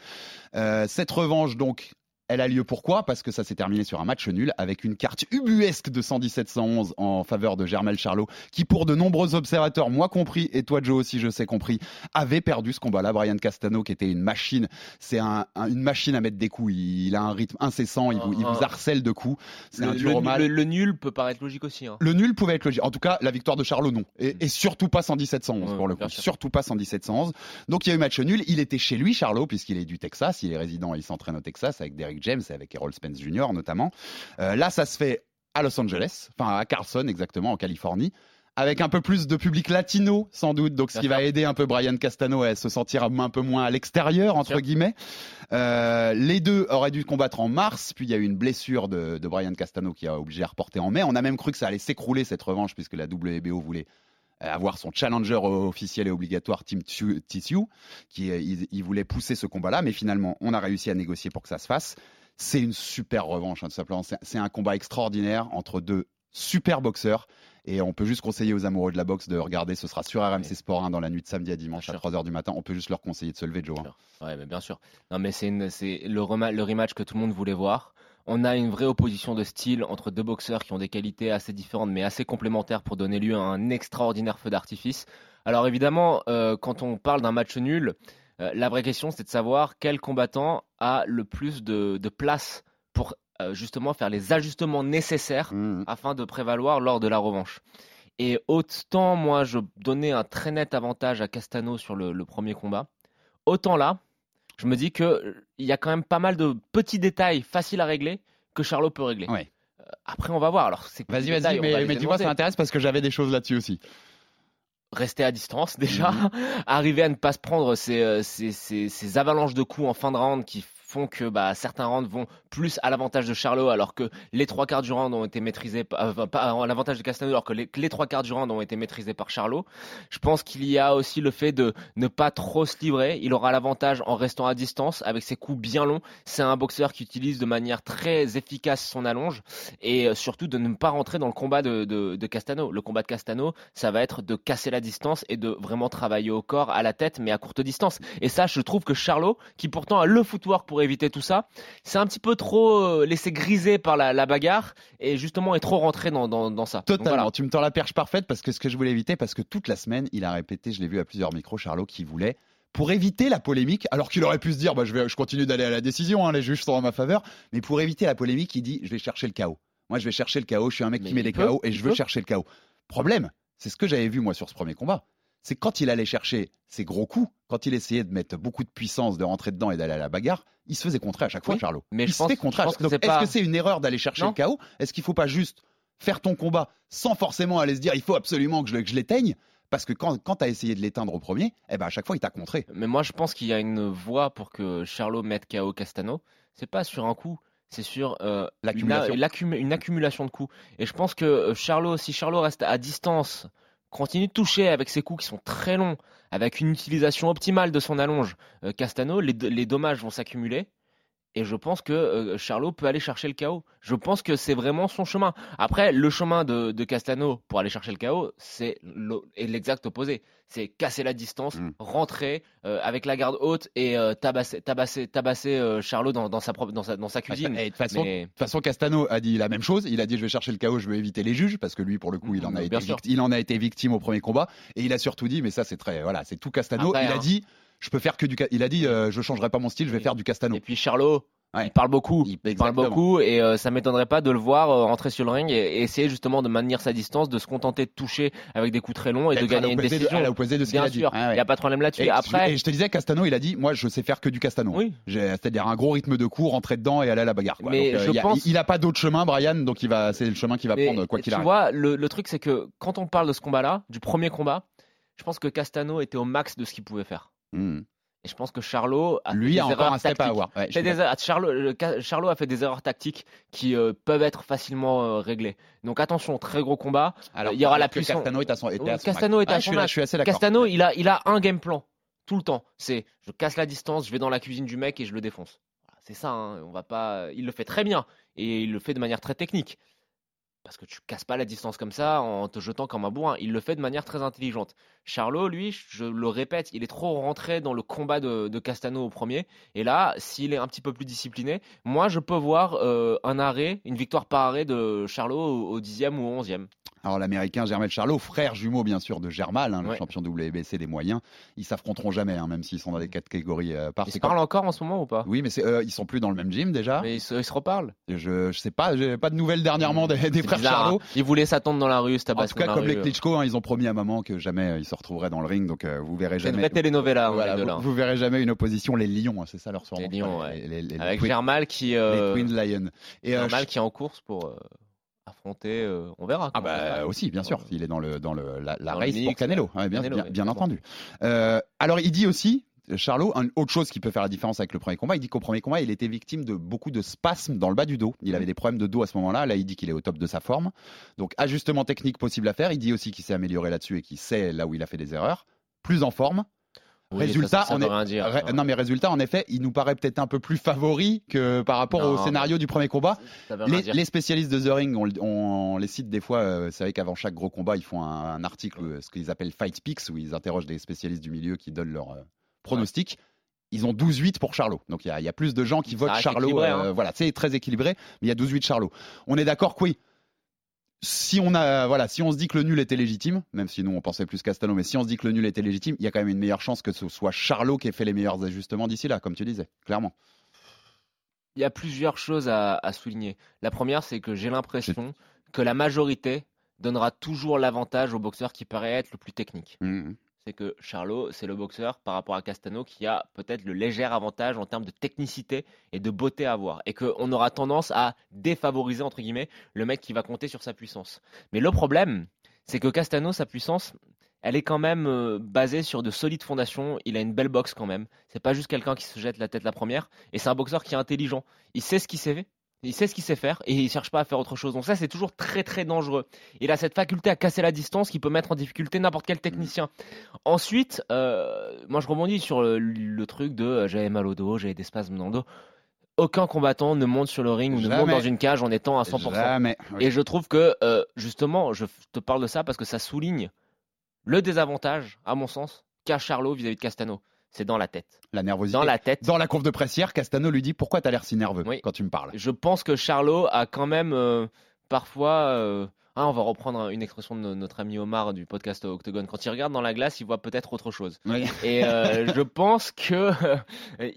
Euh, cette revanche donc. Elle a lieu pourquoi? Parce que ça s'est terminé sur un match nul avec une carte ubuesque de 117-111 en faveur de Germel Charlot, qui pour de nombreux observateurs, moi compris, et toi Joe aussi je sais compris, avait perdu ce combat-là. Brian Castano qui était une machine, c'est un- un- une machine à mettre des coups, il, il a un rythme incessant, il vous, il vous harcèle de coups, c'est Le, un dur le- le- le nul peut paraître logique aussi. hein. Le nul pouvait être logique. En tout cas, la victoire de Charlot, non. Et, et surtout pas 117-111 Ouais, pour le coup. Surtout pas 117-111. Donc il y a eu match nul. Il était chez lui, Charlot, puisqu'il est du Texas. Il est résident, il s'entraîne au Texas avec Derrick James et avec Errol Spence Jr. notamment. Euh, là, ça se fait à Los Angeles, enfin à Carson exactement, en Californie. Avec un peu plus de public latino, sans doute, donc ce qui va aider un peu Brian Castano à se sentir un peu moins à l'extérieur, entre guillemets. Euh, les deux auraient dû combattre en mars, puis il y a eu une blessure de, de Brian Castano qui a obligé à reporter en mai. On a même cru que ça allait s'écrouler cette revanche, puisque la WBO voulait avoir son challenger officiel et obligatoire, Tim Tissue, qui euh, il, il voulait pousser ce combat-là, mais finalement, on a réussi à négocier pour que ça se fasse. C'est une super revanche, hein, tout simplement. C'est un combat extraordinaire entre deux super boxeurs. Et on peut juste conseiller aux amoureux de la boxe de regarder. Ce sera sur RMC. Sport 1 dans la nuit de samedi à dimanche à sûr. 3h du matin. On peut juste leur conseiller de se lever, Joe. hein. Ouais, mais bien sûr. Non, mais c'est le, le rematch que tout le monde voulait voir. On a une vraie opposition de style entre deux boxeurs qui ont des qualités assez différentes mais assez complémentaires pour donner lieu à un extraordinaire feu d'artifice. Alors évidemment, euh, quand on parle d'un match nul, euh, la vraie question c'est de savoir quel combattant a le plus de, de place pour euh, justement faire les ajustements nécessaires Mmh. afin de prévaloir lors de la revanche. Et autant moi je donnais un très net avantage à Castano sur le, le premier combat, autant là, je me dis que euh, il y a quand même pas mal de petits détails faciles à régler que Charlot peut régler. Ouais. Euh, après on va voir. Alors c'est Vas-y, vas-y, mais, mais dis-moi, ça m'intéresse parce que j'avais des choses là-dessus aussi. rester à distance déjà, Mhm. arriver à ne pas se prendre ces, euh, ces, ces- ces avalanches de coups en fin de round qui font que bah, certains rounds vont plus à l'avantage de Charlot alors que les trois quarts du round ont été maîtrisés par, l'avantage de Castano alors que les, trois quarts du round ont été maîtrisés par Charlot. Je pense qu'il y a aussi le fait de ne pas trop se livrer. Il aura l'avantage en restant à distance avec ses coups bien longs. C'est un boxeur qui utilise de manière très efficace son allonge et euh, surtout de ne pas rentrer dans le combat de, de, de Castano. Le combat de Castano, ça va être de casser la distance et de vraiment travailler au corps, à la tête, mais à courte distance. Et ça, je trouve que Charlot, qui pourtant a le footwork pour éviter tout ça, c'est un petit peu trop euh, laissé griser par la, la bagarre et justement est trop rentré dans, dans, dans ça. Donc Totalement. voilà. Tu me tends la perche parfaite parce que ce que je voulais éviter, parce que toute la semaine, il a répété, je l'ai vu à plusieurs micros, Charlot, qui voulait, pour éviter la polémique, alors qu'il aurait pu se dire, bah, je, vais, je continue d'aller à la décision, hein, les juges sont en ma faveur, mais pour éviter la polémique, il dit, je vais chercher le chaos. Moi, je vais chercher le chaos, je suis un mec Mais qui met des chaos et je veux peut. chercher le chaos. Problème, c'est ce que j'avais vu moi sur ce premier combat. C'est quand il allait chercher ses gros coups, quand il essayait de mettre beaucoup de puissance, de rentrer dedans et d'aller à la bagarre, il se faisait contrer à chaque fois, Oui, Charlot. mais il je se pense- fait contrer. que c'est est-ce que c'est une erreur d'aller chercher Non. le chaos Est-ce qu'il faut pas juste faire ton combat sans forcément aller se dire, il faut absolument que je, l'éteigne? Parce que quand, quand tu as essayé de l'éteindre au premier, eh ben à chaque fois, il t'a contré. Mais moi, je pense qu'il y a une voie pour que Charlot mette KO Castano. C'est pas sur un coup, c'est sur euh, une accumulation de coups. Et je pense que euh, Charlot, si Charlot reste à distance, continue de toucher avec ses coups qui sont très longs, avec une utilisation optimale de son allonge, euh, Castano, les, les dommages vont s'accumuler. Et je pense que euh, Charlot peut aller chercher le chaos. Je pense que c'est vraiment son chemin. Après, le chemin de, de Castano pour aller chercher le chaos, c'est l'exact opposé. C'est casser la distance, Mm. rentrer euh, avec la garde haute et euh, tabasser, tabasser, tabasser euh, Charlot dans, dans sa propre, dans sa, dans sa cuisine. Et de toute façon, Mais- façon, Castano a dit la même chose. Il a dit je vais chercher le chaos, je veux éviter les juges parce que lui, pour le coup, il en a, Mm, été, bien sûr. victi- il en a été victime au premier combat. Et il a surtout dit, mais ça c'est très, voilà, c'est tout Castano. Après, il a hein. dit, je peux faire que du, il a dit, euh, je changerai pas mon style, je vais faire du Castano. Et puis Charlot, Ouais. il parle beaucoup. Il, parle beaucoup et euh, ça m'étonnerait pas de le voir euh, rentrer sur le ring et, et essayer justement de maintenir sa distance, de se contenter de toucher avec des coups très longs et de gagner une l'opposé de- décision. à l'opposé de ce qu'il Bien a dit. sûr, Ah ouais. il n'y a pas de problème là-dessus. Et, Après, et je te disais, Castano, il a dit, moi, je sais faire que du Castano. Oui. C'est-à-dire un gros rythme de coup, rentrer dedans et aller à la bagarre. quoi. Mais Donc, euh, je il, a- pense- il a pas d'autre chemin, Brian, donc il va, c'est le chemin qu'il va mais prendre quoi qu'il tu arrive. vois, le, le truc c'est que quand on parle de ce combat-là, du premier combat, je pense que Castano était au max de ce qu'il pouvait faire. Hmm. Et je pense que Charlot a Lui fait a des encore erreurs un step à tactiques. avoir. Ouais, je Fait suis des Charlot, Charlot a fait des erreurs tactiques qui euh, peuvent être facilement euh, réglées. Donc attention, très gros combat. Alors, il y aura la puissance. Castano est à son, était Oui, à son Castano est à Ah, je son suis là, max. je suis assez d'accord. Castano, il a, il a un game plan tout le temps. C'est je casse la distance, je vais dans la cuisine du mec et je le défonce. C'est ça. hein, On va pas. Il le fait très bien et il le fait de manière très technique. Parce que tu casses pas la distance comme ça en te jetant comme un bourrin. Il le fait de manière très intelligente. Charlot, lui, je le répète, il est trop rentré dans le combat de, Castano au premier. Et là, s'il est un petit peu plus discipliné, moi, je peux voir euh, un arrêt, une victoire par arrêt de Charlot au, au dixième ou au onzième. Alors l'américain Germel Charlot, frère jumeau bien sûr de Germal, hein, le Ouais. champion WBC des moyens, ils s'affronteront jamais, hein, même s'ils sont dans des catégories euh, par. Ils se parlent encore en ce moment ou pas? Oui, mais euh, ils sont plus dans le même gym déjà. Mais ils se, ils se reparlent. Je, je sais pas, j'ai pas de nouvelles dernièrement des, frères bizarre, Charlot. hein. Ils voulaient s'attendre dans la rue, se En tout cas, comme les rue. euh. Klitschko, hein, ils ont promis à maman que jamais euh, ils se retrouveraient dans le ring, donc euh, vous verrez C'est une jamais. vraie telenovela, Voilà, les vous, vous verrez jamais une opposition les Lions, c'est ça leur surnom. Les Lions, ouais. les- les- les Avec Germal qui, les euh, Twin Lions. Et euh, Germal qui est en course pour euh, affronter. euh, on verra. Ah bah aussi, bien sûr, il est dans le dans le la, la Dans le race pour Canelo, ouais. ouais, bien, Canelo, bien, ouais, bien clairement. entendu. Euh, alors il dit aussi, Charlot, une autre chose qui peut faire la différence avec le premier combat, il dit qu'au premier combat, il était victime de beaucoup de spasmes dans le bas du dos. Il avait des problèmes de dos à ce moment-là. Là, il dit qu'il est au top de sa forme. Donc ajustement technique possible à faire. Il dit aussi qu'il s'est amélioré là-dessus et qu'il sait là où il a fait des erreurs. Plus en forme. Oui, résultat, ça, ça on veut est- rien dire, ré- ça. non mais résultat, en effet, il nous paraît peut-être un peu plus favori que par rapport Non, au scénario du premier combat. Les, spécialistes de The Ring, on, le- on les cite des fois. euh, c'est vrai qu'avant chaque gros combat, ils font un, un article, euh, ce qu'ils appellent Fight Picks, où ils interrogent des spécialistes du milieu qui donnent leur euh, pronostic. Ils ont 12-8 pour Charlot. Donc il y, a- il y a plus de gens qui votent Charlot. euh, hein. Voilà, c'est très équilibré, mais il y a 12-8 Charlot. On est d'accord que oui. Si on a, voilà, si on se dit que le nul était légitime, même si nous on pensait plus Castano, mais si on se dit que le nul était légitime, il y a quand même une meilleure chance que ce soit Charlot qui ait fait les meilleurs ajustements d'ici là, comme tu disais, clairement. Il y a plusieurs choses à, à souligner. La première, c'est que j'ai l'impression que la majorité donnera toujours l'avantage au boxeur qui paraît être le plus technique. Mhm. C'est que Charlot, c'est le boxeur par rapport à Castano qui a peut-être le léger avantage en termes de technicité et de beauté à voir. Et qu'on aura tendance à défavoriser, entre guillemets, le mec qui va compter sur sa puissance. Mais le problème, c'est que Castano, sa puissance, elle est quand même euh, basée sur de solides fondations. Il a une belle boxe quand même. C'est pas juste quelqu'un qui se jette la tête la première. Et c'est un boxeur qui est intelligent. Il sait ce qu'il sait. Il sait ce qu'il sait faire et il cherche pas à faire autre chose. Donc ça, c'est toujours très très dangereux. Il a cette faculté à casser la distance qui peut mettre en difficulté n'importe quel technicien. Ensuite, euh, moi je rebondis sur le, le truc de euh, j'avais mal au dos, j'avais des spasmes dans le dos. Aucun combattant ne monte sur le ring ou ne monte dans une cage en étant à 100%. Jamais. Oui. Et je trouve que, euh, justement, je te parle de ça parce que ça souligne le désavantage, à mon sens, qu'a Charlot vis-à-vis de Castano. C'est dans la tête. La nervosité. Dans la tête. Dans la conf de presse hier, Castano lui dit pourquoi t'as l'air si nerveux Oui. quand tu me parles? Je pense que Charlot a quand même euh, parfois. euh, ah, on va reprendre une expression de no- notre ami Omar du podcast Octogone. Quand il regarde dans la glace, il voit peut-être autre chose. Oui. Et euh, je pense que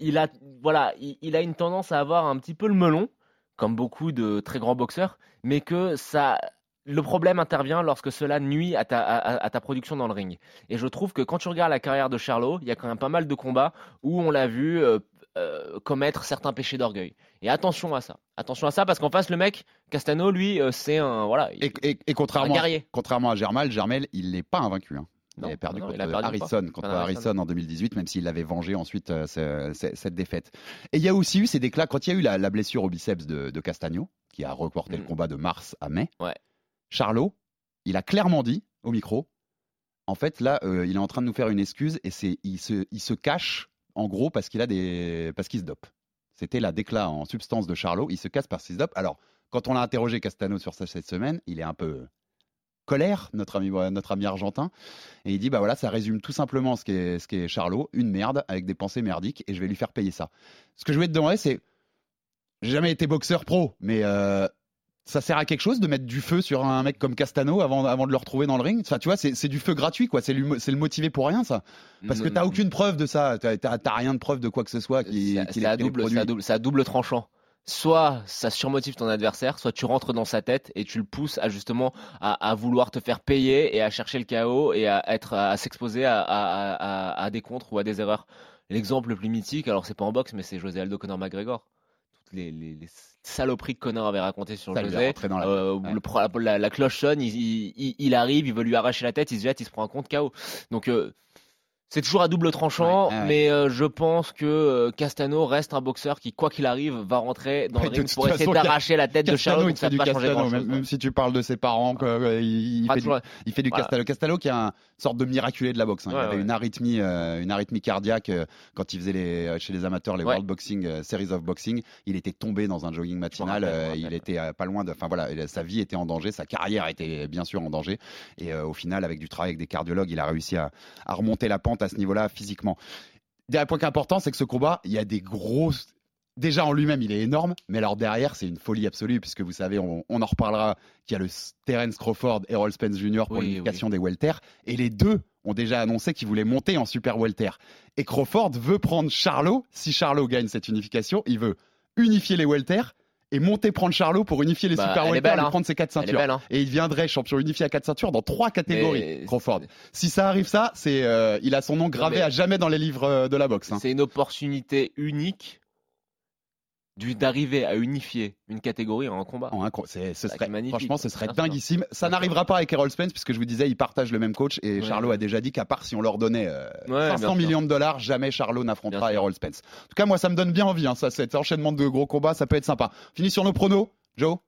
il a, voilà, il, il a une tendance à avoir un petit peu le melon, comme beaucoup de très grands boxeurs, mais que ça, le problème intervient lorsque cela nuit à ta, à- à ta production dans le ring. Et je trouve que quand tu regardes la carrière de Charlot, il y a quand même pas mal de combats où on l'a vu euh, euh, commettre certains péchés d'orgueil. Et attention à ça. Attention à ça parce qu'en face, le mec, Castano, lui, euh, c'est un, voilà, il- Et, et- et un contrairement, à, guerrier. contrairement à Germal, Germel, il n'est pas invaincu. hein. Il Non, a perdu non, contre perdu. Harrison, contre Contre Harrison. Harrison en 2018, même s'il l'avait vengé ensuite euh, ce- ce- cette défaite. Et il y a aussi eu ces déclats quand il y a eu la, la blessure au biceps de, de Castagno, qui a reporté le Mm. combat de mars à mai. Ouais. Charlot, il a clairement dit au micro, en fait là, euh, il est en train de nous faire une excuse et c'est il se, il se cache en gros parce qu'il a des parce qu'il se dope. C'était la décla en substance de Charlot. Il se casse par six up. Alors, quand on l'a interrogé Castano sur ça cette semaine, il est un peu colère, notre ami, notre ami argentin. Et il dit bah voilà, ça résume tout simplement ce qu'est ce Charlot, une merde avec des pensées merdiques, et je vais lui faire payer ça. Ce que je voulais te demander, c'est j'ai jamais été boxeur pro, mais euh, ça sert à quelque chose de mettre du feu sur un mec comme Castano avant, avant de le retrouver dans le ring? Enfin, tu vois, c'est du feu gratuit, quoi. C'est le motiver pour rien, ça. Parce que t'as aucune preuve de ça. T'as rien de preuve de quoi que ce soit qui, qui à, double, à double tranchant soit ça surmotive ton adversaire, soit tu rentres dans sa tête et tu le pousses à justement à, vouloir te faire payer et à chercher le chaos et à être à, s'exposer à, à, des contres ou à des erreurs. L'exemple le plus mythique, alors c'est pas en boxe, mais c'est José Aldo Conor McGregor. Toutes les, les, saloperies que Conor avait racontées sur José. la, euh, le, la, cloche sonne, il, il, arrive, il veut lui arracher la tête, il se jette, il se prend un compte KO. Donc euh, c'est toujours à double tranchant, mais euh, je pense que Castano reste un boxeur qui, quoi qu'il arrive, va rentrer dans le ring pour essayer d'arracher la tête de Charlot. Il fait du Castano, même, si tu parles de ses parents, euh, il, fait du, Castano. Castano qui est une sorte de miraculé de la boxe. Hein. il avait une arythmie, une arythmie cardiaque quand il faisait les, chez les amateurs les World Boxing Series of Boxing. Il était tombé dans un jogging matinal. il était pas loin de. Enfin voilà, sa vie était en danger, sa carrière était bien sûr en danger. Et au final, avec du travail avec des cardiologues, il a réussi à remonter la pente à ce niveau-là physiquement. Dernier point important, c'est que ce combat, il y a des grosses. Déjà en lui-même, il est énorme, mais alors derrière, c'est une folie absolue, puisque vous savez, on, en reparlera, qu'il y a le Terence Crawford et Errol Spence Jr. pour l'unification des welter, et les deux ont déjà annoncé qu'ils voulaient monter en super welter. Et Crawford veut prendre Charlot, si Charlot gagne cette unification, il veut unifier les welter et monter prendre Charlot pour unifier les bah, super welter et hein. prendre ses quatre ceintures. Hein. Et il viendrait champion unifié à quatre ceintures dans trois catégories, Crawford. Si ça arrive ça, c'est euh, il a son nom gravé à jamais dans les livres euh, de la boxe. Hein. C'est une opportunité unique d'arriver à unifier une catégorie en un combat. En un, ce serait, franchement, ce serait dinguissime. Ça n'arrivera pas avec Errol Spence, puisque je vous disais, ils partagent le même coach et Charlot a déjà dit qu'à part si on leur donnait 500 euh, millions de dollars, jamais Charlot n'affrontera Errol Spence. En tout cas, moi, ça me donne bien envie. Hein, ça, cet enchaînement de gros combats, ça peut être sympa. Fini sur nos pronos, Joe.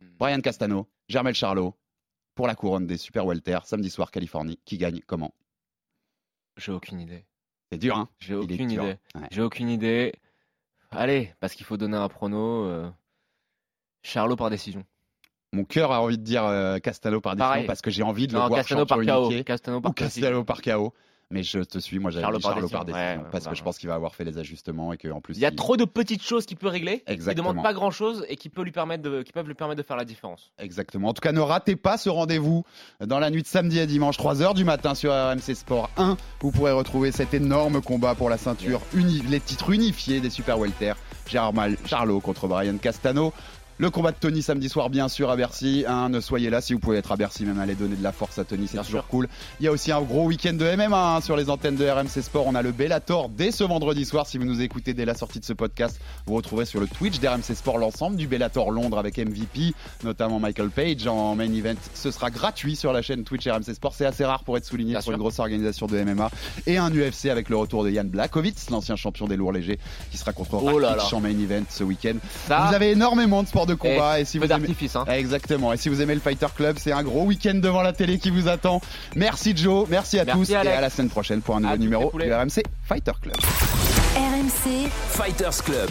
Hmm. Brian Castano, Germel Charlot pour la couronne des Super Welter, samedi soir, Californie. Qui gagne Comment? J'ai aucune idée. C'est dur, hein? J'ai aucune idée. J'ai aucune idée. Allez, parce qu'il faut donner un prono. Euh, Charlot par décision. Mon cœur a envie de dire euh, Castano par décision parce que j'ai envie de le voir Castano par KO. Castano par, ou Castano par KO. Mais je te suis, moi j'avais dit Charlot par décision, parce que je pense qu'il va avoir fait les ajustements et qu'en plus il y a trop de petites choses qu'il peut régler, Exactement. qui demandent pas grand chose et qui, peut lui permettre de, qui peuvent lui permettre de faire la différence. Exactement. En tout cas, ne ratez pas ce rendez-vous dans la nuit de samedi à dimanche 3h du matin sur RMC Sport 1. Vous pourrez retrouver cet énorme combat pour la ceinture, les titres unifiés des Super Welter. Gérard Mal, Charlot contre Brian Castano. Le combat de Tony samedi soir, bien sûr, à Bercy. Hein, ne soyez là si vous pouvez être à Bercy, même aller donner de la force à Tony, c'est toujours cool. Il y a aussi un gros week-end de MMA hein, sur les antennes de RMC Sport. On a le Bellator dès ce vendredi soir. Si vous nous écoutez dès la sortie de ce podcast, vous retrouverez sur le Twitch d'RMC Sport l'ensemble du Bellator Londres avec MVP, notamment Michael Page en main event. Ce sera gratuit sur la chaîne Twitch RMC Sport. C'est assez rare pour être souligné sur une grosse organisation de MMA. Et un UFC avec le retour de Yann Blakowicz, l'ancien champion des lourds légers, qui sera contre oh en main event ce week-end. Vous avez énormément de sports de combat. Et, si vous d'artifice. Hein. Exactement. Et si vous aimez le Fighter Club, c'est un gros week-end devant la télé qui vous attend. Merci Joe, merci à tous et à la semaine prochaine pour un nouveau numéro du RMC Fighter Club. RMC Fighters Club.